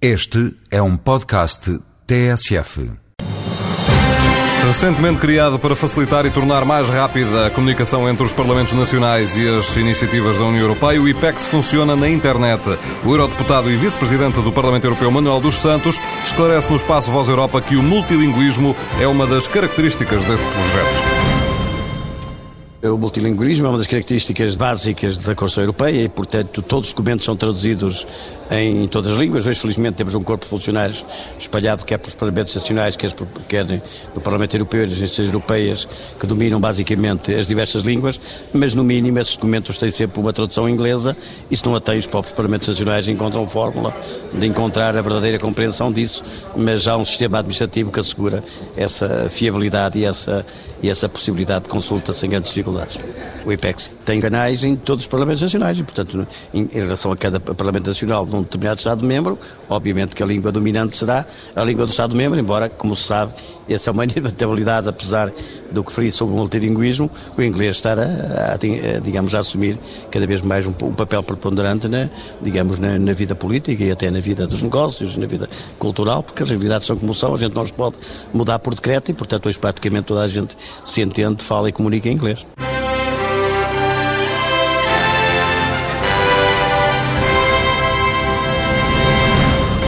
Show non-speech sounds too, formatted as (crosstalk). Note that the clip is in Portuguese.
Este é um podcast TSF. Recentemente criado para facilitar e tornar mais rápida a comunicação entre os Parlamentos Nacionais e as iniciativas da União Europeia, o IPEX funciona na internet. O eurodeputado e vice-presidente do Parlamento Europeu, Manuel dos Santos, esclarece no espaço Voz Europa que o multilinguismo é uma das características deste projeto. O multilinguismo é uma das características básicas da Constituição Europeia e, portanto, todos os documentos são traduzidos em todas as línguas. Hoje, felizmente, temos um corpo de funcionários espalhado quer pelos Parlamentos Nacionais, quer, quer no Parlamento Europeu e nas instituições europeias, que dominam basicamente as diversas línguas, mas, no mínimo, esses documentos têm sempre uma tradução inglesa e, se não a têm, os próprios Parlamentos Nacionais encontram fórmula de encontrar a verdadeira compreensão disso, mas há um sistema administrativo que assegura essa fiabilidade e essa, e essa possibilidade de consulta sem grandes dificuldades. O IPEX tem canais em todos os Parlamentos Nacionais e, portanto, em, relação a cada Parlamento Nacional, num determinado Estado-membro, obviamente que a língua dominante será a língua do Estado-membro, embora, como se sabe, essa é uma (laughs) inevitabilidade, apesar do que referi sobre o multilinguismo, o inglês estar, a, a, a, digamos, a assumir cada vez mais um, um papel preponderante, na, digamos, na, na, vida política e até na vida dos negócios, na vida cultural, porque as realidades são como são, a gente não os pode mudar por decreto e, portanto, hoje praticamente toda a gente se entende, fala e comunica em inglês.